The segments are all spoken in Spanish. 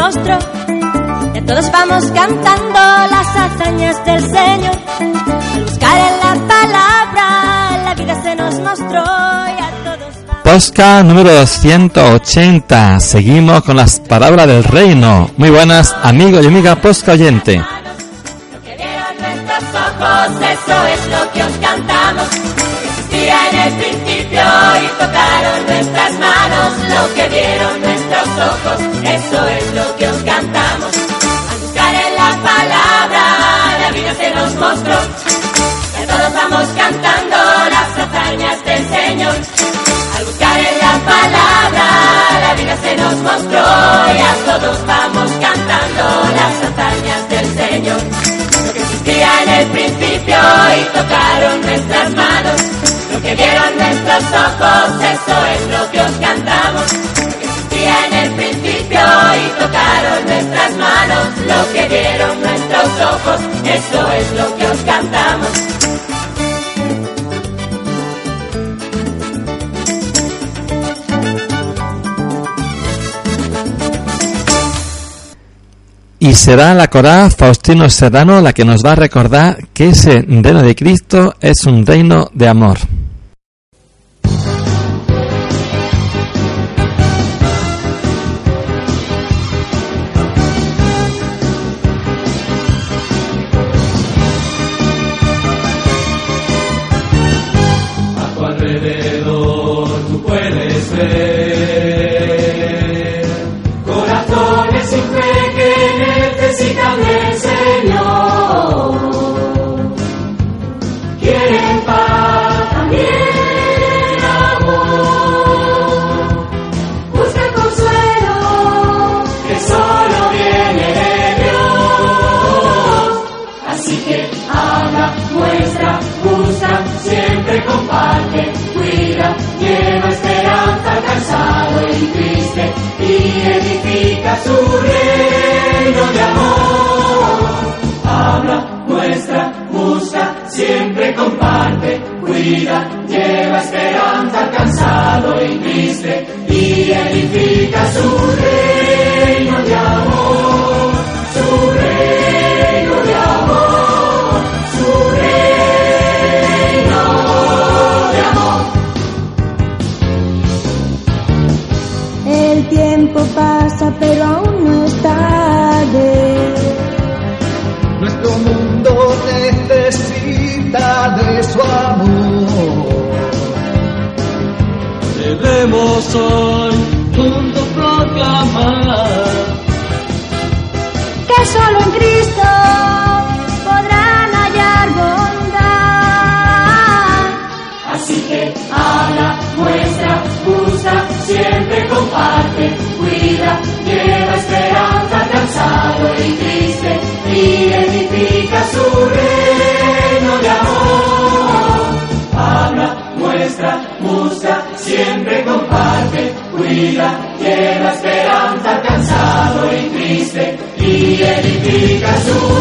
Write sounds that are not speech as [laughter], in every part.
Mostró. Ya todos vamos cantando las hazañas del Señor. Al buscar en la palabra, la vida se nos mostró. Y a todos vamos. Posca número 280. Seguimos con las palabras del reino. Muy buenas, amigos y amigas Posca oyente. Lo que vieron nuestros ojos, eso es lo que os cantamos. Existía en el principio y tocaron nuestras manos. Lo que vieron nuestros ojos, eso es se nos mostró. Ya todos vamos cantando las hazañas del Señor lo que existía en el principio y tocaron nuestras manos. Lo que vieron nuestros ojos, eso es lo que os cantamos. Lo que existía en el principio y tocaron nuestras manos. Lo que vieron nuestros ojos, eso es lo que os cantamos. Y será la coral Faustino Serrano la que nos va a recordar que ese reino de Cristo es un reino de amor. Su reino de amor, su reino de amor, su reino de amor. El tiempo pasa, pero aún no es tarde. Nuestro mundo necesita de su amor. Debemos edifica su reino de amor. Habla, muestra, busca, siempre comparte, cuida, lleva esperanza cansado y triste y edifica su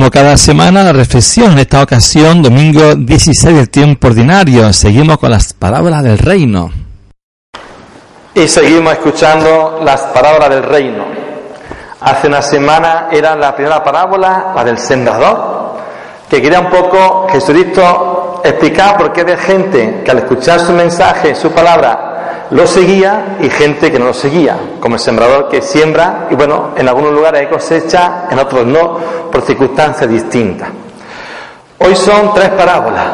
como cada semana, la reflexión. En esta ocasión, domingo 16 del tiempo ordinario. Seguimos con las parábolas del reino. Y seguimos escuchando las parábolas del reino. Hace una semana era la primera parábola, la del sembrador, que quería un poco Jesucristo explicar por qué había gente que al escuchar su mensaje, su palabra, lo seguía y gente que no lo seguía, como el sembrador que siembra y bueno, en algunos lugares hay cosecha, en otros no, por circunstancias distintas. Hoy son tres parábolas.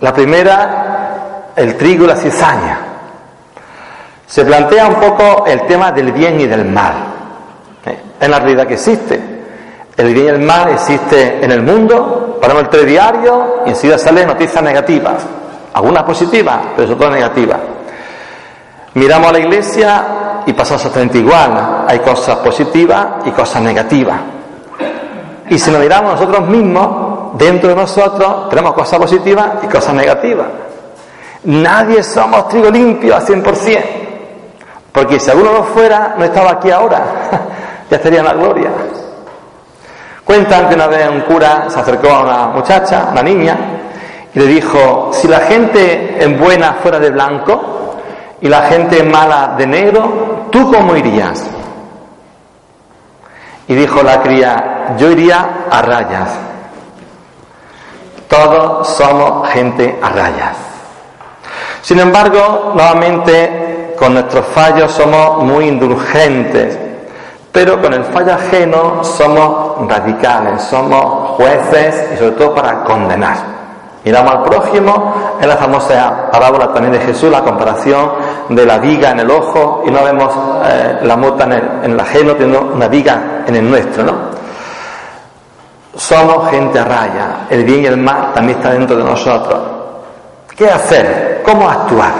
La primera, el trigo y la cizaña. Se plantea un poco el tema del bien y del mal. ¿eh? En la realidad que existe. El bien y el mal existe en el mundo, ponemos el telediario y enseguida salen noticias negativas. Algunas positivas, pero sobre todo negativas. Miramos a la iglesia y pasa exactamente igual. Hay cosas positivas y cosas negativas. Y si nos miramos nosotros mismos, dentro de nosotros tenemos cosas positivas y cosas negativas. Nadie somos trigo limpio al 100%. Porque si alguno no fuera, no estaba aquí ahora. [laughs] ya estaría en la gloria. Cuentan que una vez un cura se acercó a una muchacha, una niña, y le dijo, si la gente en buena fuera de blanco, y la gente mala de negro, ¿tú cómo irías? Y dijo la cría, yo iría a rayas. Todos somos gente a rayas. Sin embargo, nuevamente, con nuestros fallos somos muy indulgentes, pero con el fallo ajeno somos radicales, somos jueces y sobre todo para condenar. Miramos al prójimo, en la famosa parábola también de Jesús, la comparación de la viga en el ojo y no vemos eh, la mota en el, en ajeno, teniendo una viga en el nuestro, ¿no? Somos gente a raya, el bien y el mal también está dentro de nosotros. ¿Qué hacer? ¿Cómo actuar?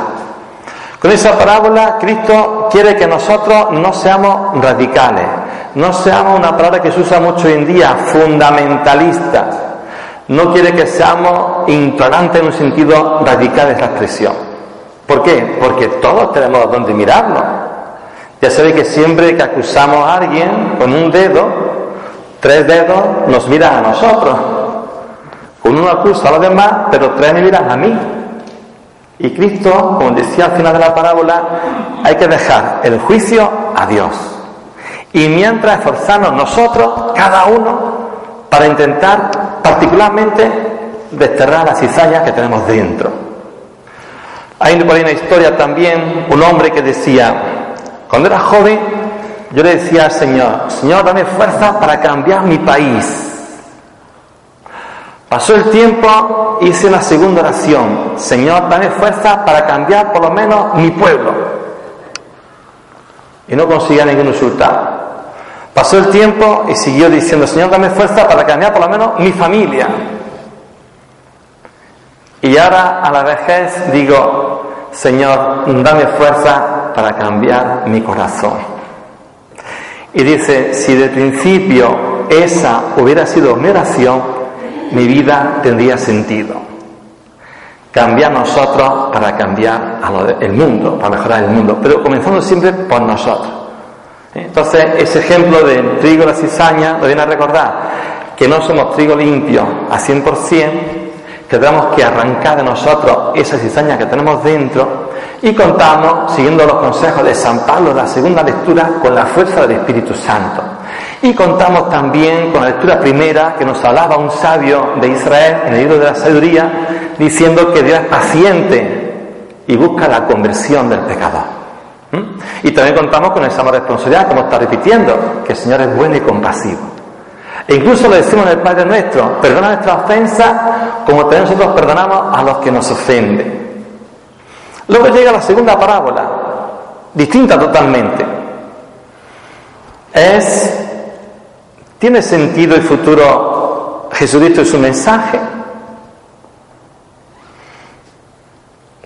Con esa parábola, Cristo quiere que nosotros no seamos radicales, no seamos una palabra que se usa mucho hoy en día, fundamentalistas no quiere que seamos intolerantes en un sentido radical de esa expresión. ¿Por qué? Porque todos tenemos donde mirarnos. Ya sabe que siempre que acusamos a alguien con un dedo, tres dedos nos miran a nosotros. Uno acusa a los demás, pero tres me miran a mí. Y Cristo, como decía al final de la parábola, hay que dejar el juicio a Dios. Y mientras esforzarnos nosotros, cada uno, para intentar particularmente desterrar las cizañas que tenemos dentro. Hay por ahí una historia también, un hombre que decía, cuando era joven, yo le decía al Señor, Señor, dame fuerza para cambiar mi país. Pasó el tiempo, hice una segunda oración, Señor, dame fuerza para cambiar por lo menos mi pueblo. Y no conseguía ningún resultado. Pasó el tiempo y siguió diciendo, Señor, dame fuerza para cambiar por lo menos mi familia. Y ahora a la vejez digo, Señor, dame fuerza para cambiar mi corazón. Y dice, si de principio esa hubiera sido mi oración, mi vida tendría sentido. Cambiar nosotros para cambiar el mundo, para mejorar el mundo, pero comenzando siempre por nosotros. Entonces, ese ejemplo de trigo y la cizaña nos viene a recordar que no somos trigo limpio a 100%, que tenemos que arrancar de nosotros esa cizaña que tenemos dentro y contamos, siguiendo los consejos de San Pablo en la segunda lectura, con la fuerza del Espíritu Santo. Y contamos también con la lectura primera que nos hablaba un sabio de Israel en el libro de la sabiduría, diciendo que Dios es paciente y busca la conversión del pecador. Y también contamos con esa responsabilidad, como está repitiendo, que el Señor es bueno y compasivo. E incluso le decimos en el Padre nuestro, perdona nuestra ofensa como también nosotros perdonamos a los que nos ofenden. Luego llega la segunda parábola, distinta totalmente. Es, ¿tiene sentido el futuro Jesucristo y su mensaje?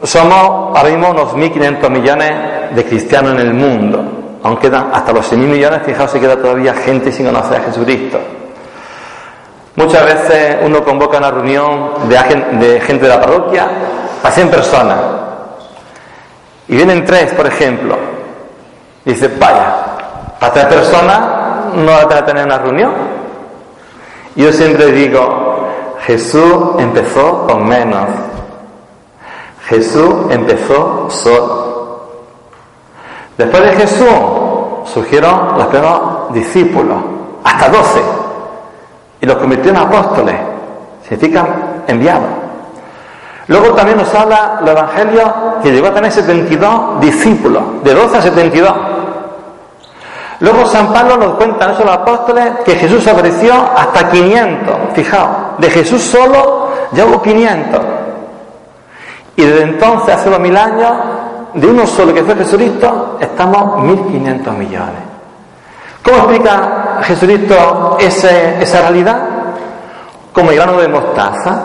Somos ahora mismo unos 1.500 millones de cristianos en el mundo. Aunque hasta los 6.000 millones, fijaos si queda todavía gente sin conocer a Jesucristo. Muchas veces uno convoca una reunión de, gente de la parroquia a 100 personas. Y vienen tres, por ejemplo. Dice, vaya, para tres personas no va a tener una reunión. Yo siempre digo, Jesús empezó con menos. Jesús empezó solo. Después de Jesús surgieron los primeros discípulos, hasta doce, y los convirtió en apóstoles, significan enviados. Luego también nos habla el Evangelio que llegó a tener 72 discípulos, de 12 a 72. Luego San Pablo nos cuenta, eso los apóstoles, que Jesús apareció hasta 500. Fijaos, de Jesús solo ya hubo 500. Y desde entonces, hace dos mil años, de uno solo que fue Jesucristo, estamos 1.500 millones. ¿Cómo explica Jesucristo esa realidad? Como el grano de mostaza,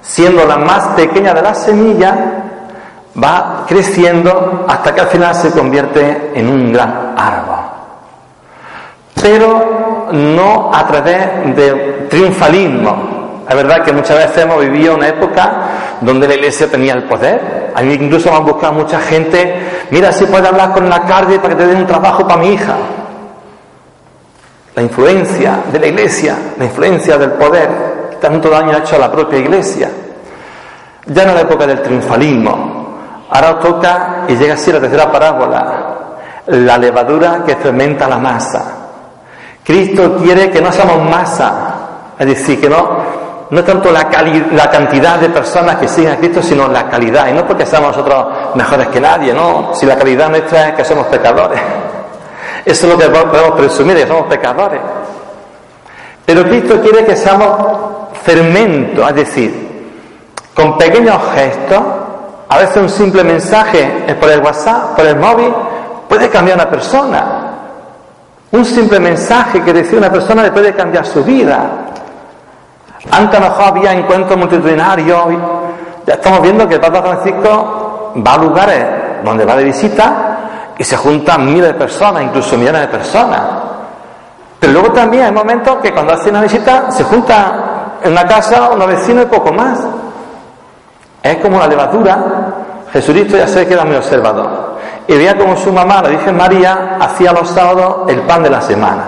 siendo la más pequeña de las semillas, va creciendo hasta que al final se convierte en un gran árbol. Pero no a través de triunfalismo. Es verdad que muchas veces hemos vivido una época donde la iglesia tenía el poder. A incluso me han buscado mucha gente, mira si puede hablar con la carne para que te den un trabajo para mi hija. La influencia de la iglesia, la influencia del poder, tanto daño ha hecho a la propia iglesia. Ya no es la época del triunfalismo. Ahora toca y llega así la tercera parábola, la levadura que fermenta la masa. Cristo quiere que no seamos masa, es decir, que no, no tanto la, la cantidad de personas que siguen a Cristo, sino la calidad. Y no porque seamos nosotros mejores que nadie, no. Si la calidad nuestra es que somos pecadores. [laughs] Eso es lo que podemos presumir, que somos pecadores. Pero Cristo quiere que seamos fermento, es decir, con pequeños gestos, a veces un simple mensaje por el WhatsApp, por el móvil, puede cambiar a una persona. Un simple mensaje que decía una persona le puede cambiar su vida. Antes mejor había encuentros multitudinarios. Ya estamos viendo que el Papa Francisco va a lugares donde va de visita y se juntan miles de personas, incluso millones de personas. Pero luego también hay momentos que cuando hace una visita se junta en una casa unos vecinos y poco más. Es como la levadura. Jesucristo ya se queda muy observador y veía como su mamá, la Virgen María, hacía los sábados el pan de la semana.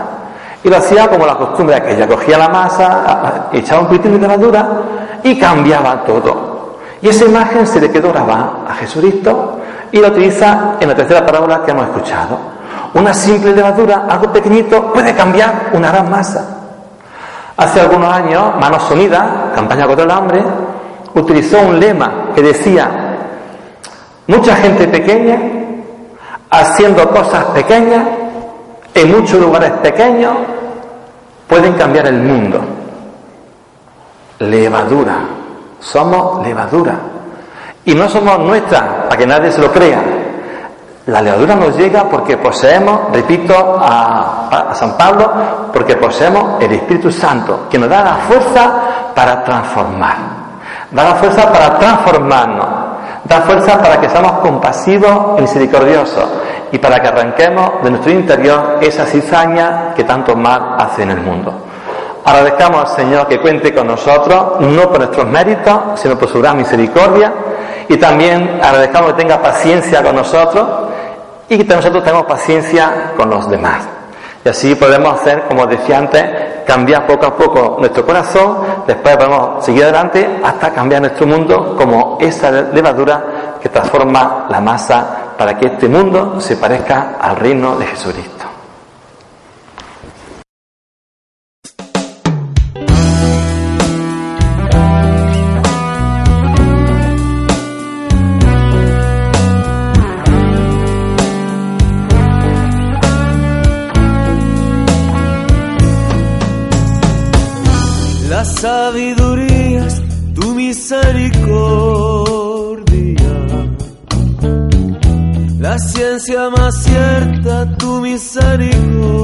Y lo hacía como la costumbre que ella cogía la masa, echaba un poquito de levadura y cambiaba todo. Y esa imagen se le quedó grabada a Jesucristo y la utiliza en la tercera parábola que hemos escuchado. Una simple levadura, algo pequeñito, puede cambiar una gran masa. Hace algunos años, Manos Unidas, campaña contra el hambre, utilizó un lema que decía, mucha gente pequeña haciendo cosas pequeñas, en muchos lugares pequeños, pueden cambiar el mundo. Levadura. Somos levadura. Y no somos nuestras, para que nadie se lo crea. La levadura nos llega porque poseemos, repito a, a, San Pablo, porque poseemos el Espíritu Santo, que nos da la fuerza para transformar. Da la fuerza para transformarnos. Da fuerza para que seamos compasivos y misericordiosos y para que arranquemos de nuestro interior esa cizaña que tanto mal hace en el mundo. Agradezcamos al Señor que cuente con nosotros, no por nuestros méritos, sino por su gran misericordia, y también agradezcamos que tenga paciencia con nosotros y que nosotros tengamos paciencia con los demás. Y así podemos hacer, como decía antes, cambiar poco a poco nuestro corazón, después podemos seguir adelante hasta cambiar nuestro mundo como esa levadura que transforma la masa para que este mundo se parezca al reino de Jesucristo. Misericordia,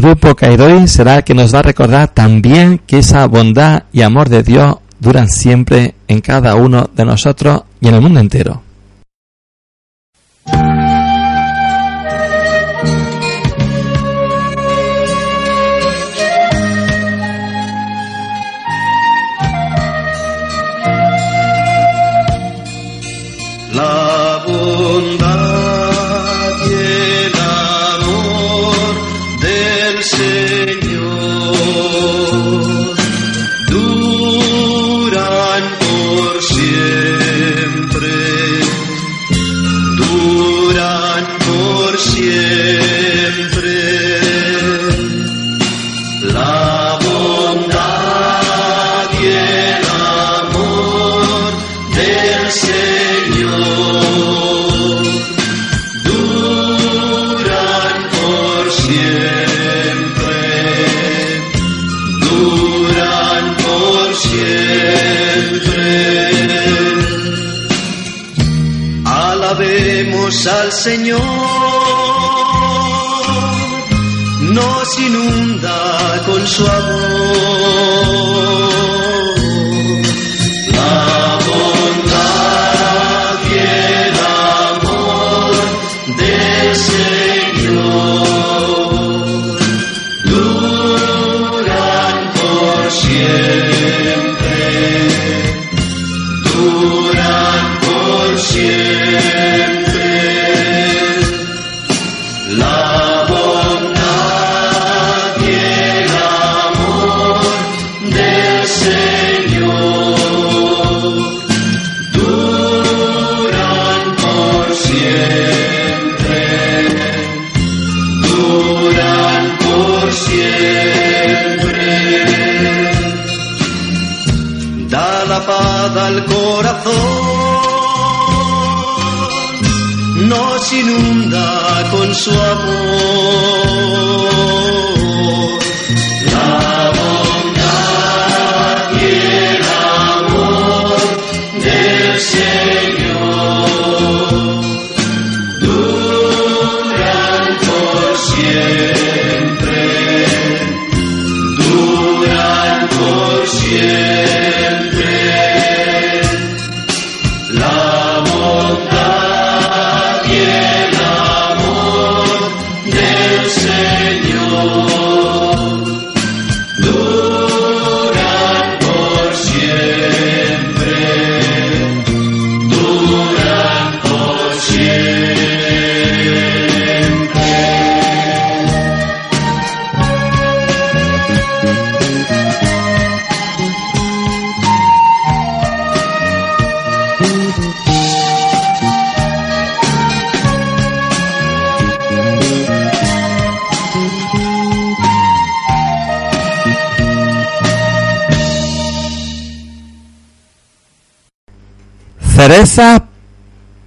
el grupo Caidoi será el que nos va a recordar también que esa bondad y amor de Dios duran siempre en cada uno de nosotros y en el mundo entero.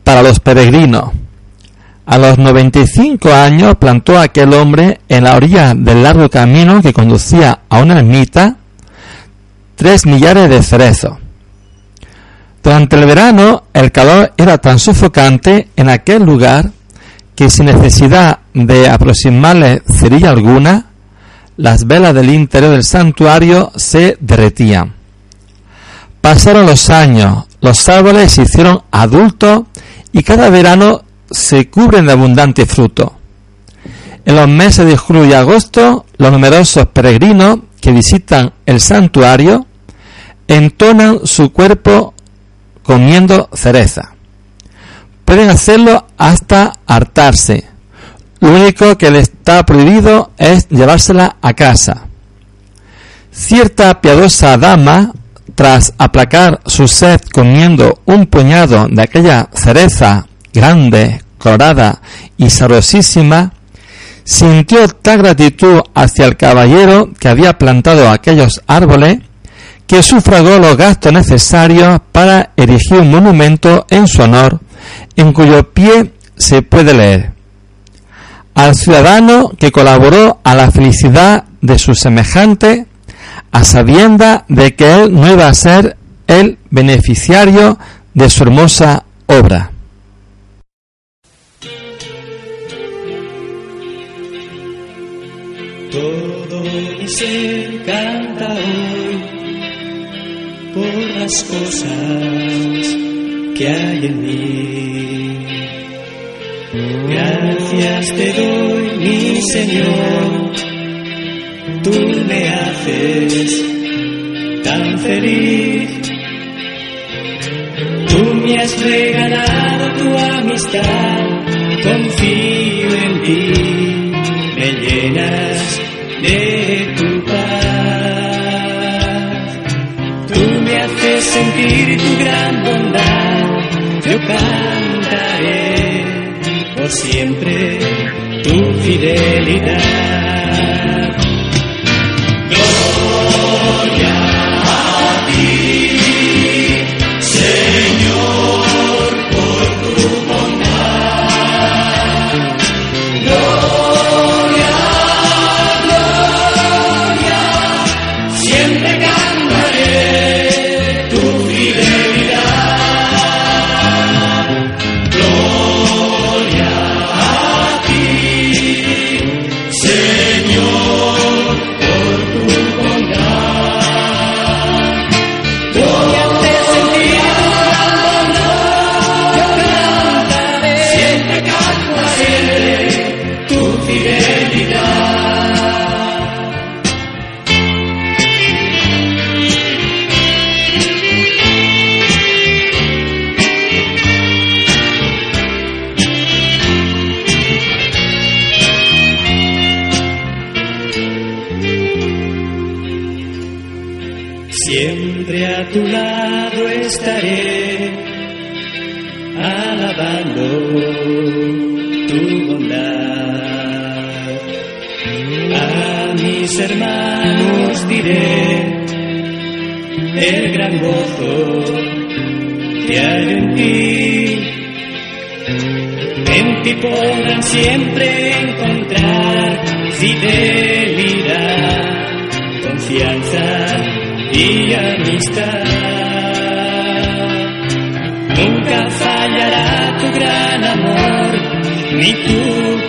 Para los peregrinos. A los 95 años plantó aquel hombre en la orilla del largo camino que conducía a una ermita tres millares de cerezos. Durante el verano el calor era tan sofocante en aquel lugar que sin necesidad de aproximarle cerilla alguna, las velas del interior del santuario se derretían. Pasaron los años, los árboles se hicieron adultos y cada verano se cubren de abundante fruto. En los meses de julio y agosto, los numerosos peregrinos que visitan el santuario entonan su cuerpo comiendo cereza. Pueden hacerlo hasta hartarse. Lo único que les está prohibido es llevársela a casa. Cierta piadosa dama, tras aplacar su sed comiendo un puñado de aquella cereza grande, colorada y sabrosísima, sintió tal gratitud hacia el caballero que había plantado aquellos árboles que sufragó los gastos necesarios para erigir un monumento en su honor, en cuyo pie se puede leer al ciudadano que colaboró a la felicidad de su semejante, a sabienda de que él no iba a ser el beneficiario de su hermosa obra. Todo mi ser canta hoy por las cosas que hay en mí. Gracias te doy, mi Señor, tú me haces tan feliz. Tú me has regalado tu amistad, confío en ti, me llenas de tu paz. Tú me haces sentir tu gran bondad, yo cantaré por siempre tu fidelidad. Tu lado estaré, alabando tu bondad. A mis hermanos diré el gran gozo que hay en ti. En ti podrán siempre encontrar fidelidad, confianza y amistad. Nunca fallará tu gran amor, ni tu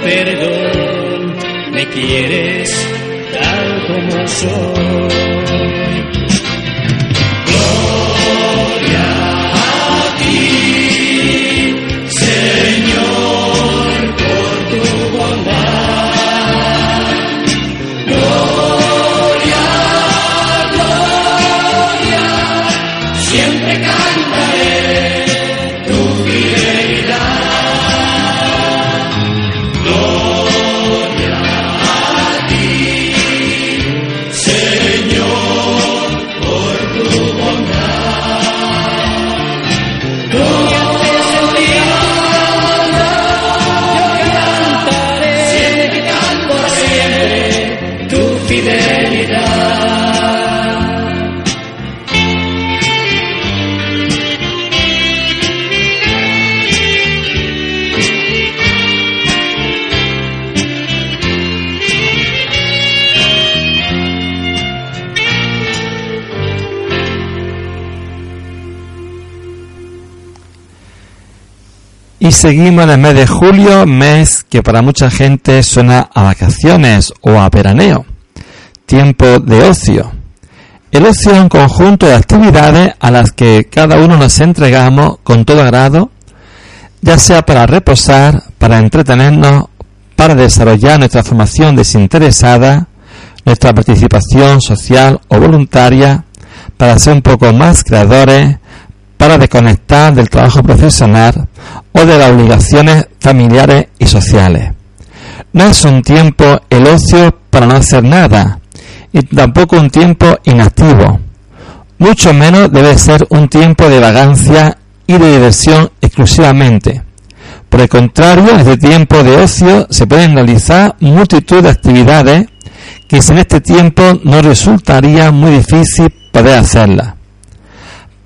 perdón. Me quieres tal como soy. Y seguimos en el mes de julio, mes que para mucha gente suena a vacaciones o a veraneo, tiempo de ocio. El ocio es un conjunto de actividades a las que cada uno nos entregamos con todo agrado, ya sea para reposar, para entretenernos, para desarrollar nuestra formación desinteresada, nuestra participación social o voluntaria, para ser un poco más creadores, para desconectar del trabajo profesional o de las obligaciones familiares y sociales. No es un tiempo el ocio para no hacer nada y tampoco un tiempo inactivo. Mucho menos debe ser un tiempo de vagancia y de diversión exclusivamente. Por el contrario, en este tiempo de ocio se pueden realizar multitud de actividades que sin este tiempo no resultaría muy difícil poder hacerlas.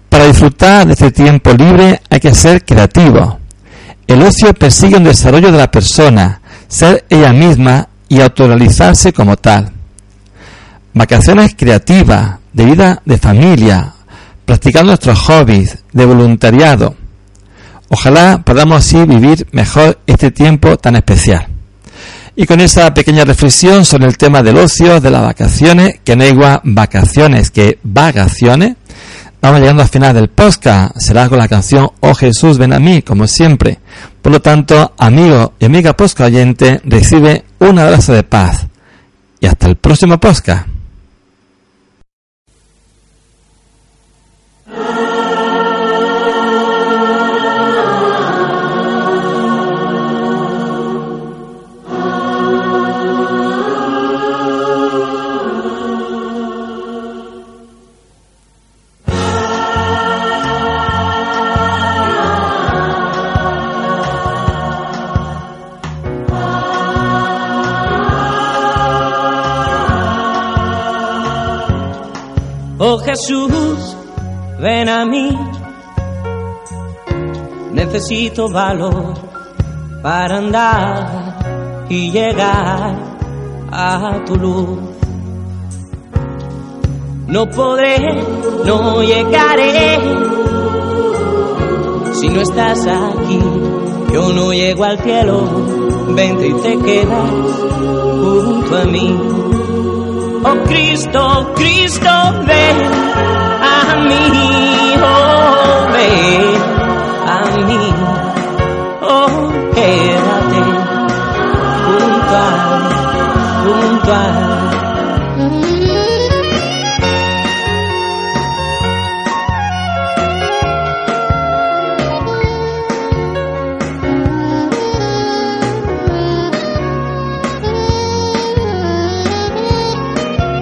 Para disfrutar de este tiempo libre hay que ser creativo. El ocio persigue un desarrollo de la persona, ser ella misma y autorrealizarse como tal. Vacaciones creativas, de vida de familia, practicando nuestros hobbies, de voluntariado. Ojalá podamos así vivir mejor este tiempo tan especial. Y con esa pequeña reflexión sobre el tema del ocio, de las vacaciones, que igual vacaciones que vagaciones, Vamos llegando al final del podcast. Será con la canción Oh Jesús, ven a mí, como siempre. Por lo tanto, amigo y amiga podcast oyente, recibe un abrazo de paz. Y hasta el próximo podcast. Oh Jesús, ven a mí. Necesito valor para andar y llegar a tu luz. No podré, no llegaré si no estás aquí. Yo no llego al cielo, vente y te quedas junto a mí. Oh Cristo, Cristo, ven a mí, oh ven a mí, oh quédate junto a, junto a.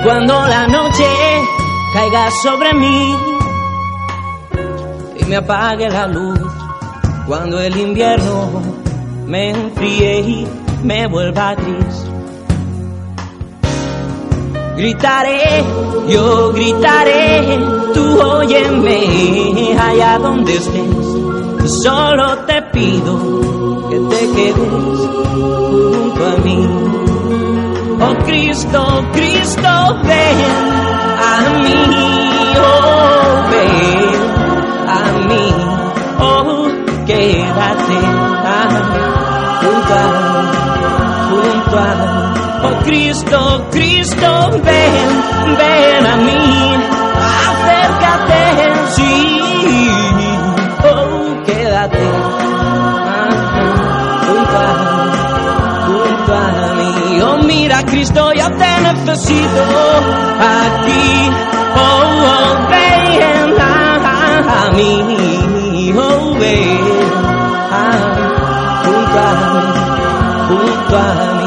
Cuando la noche caiga sobre mí y me apague la luz, cuando el invierno me enfríe y me vuelva gris. Gritaré, yo gritaré, tú óyeme allá donde estés. Solo te pido que te quedes junto a mí. Oh Cristo, Cristo, ven a mí, oh ven a mí, oh quédate ah, junto a, junto a, oh Cristo, Cristo, ven, ven a mí, Cristo yo te necesito aquí, oh, oh ven a, mí, oh ven a, junto a, junto a mí.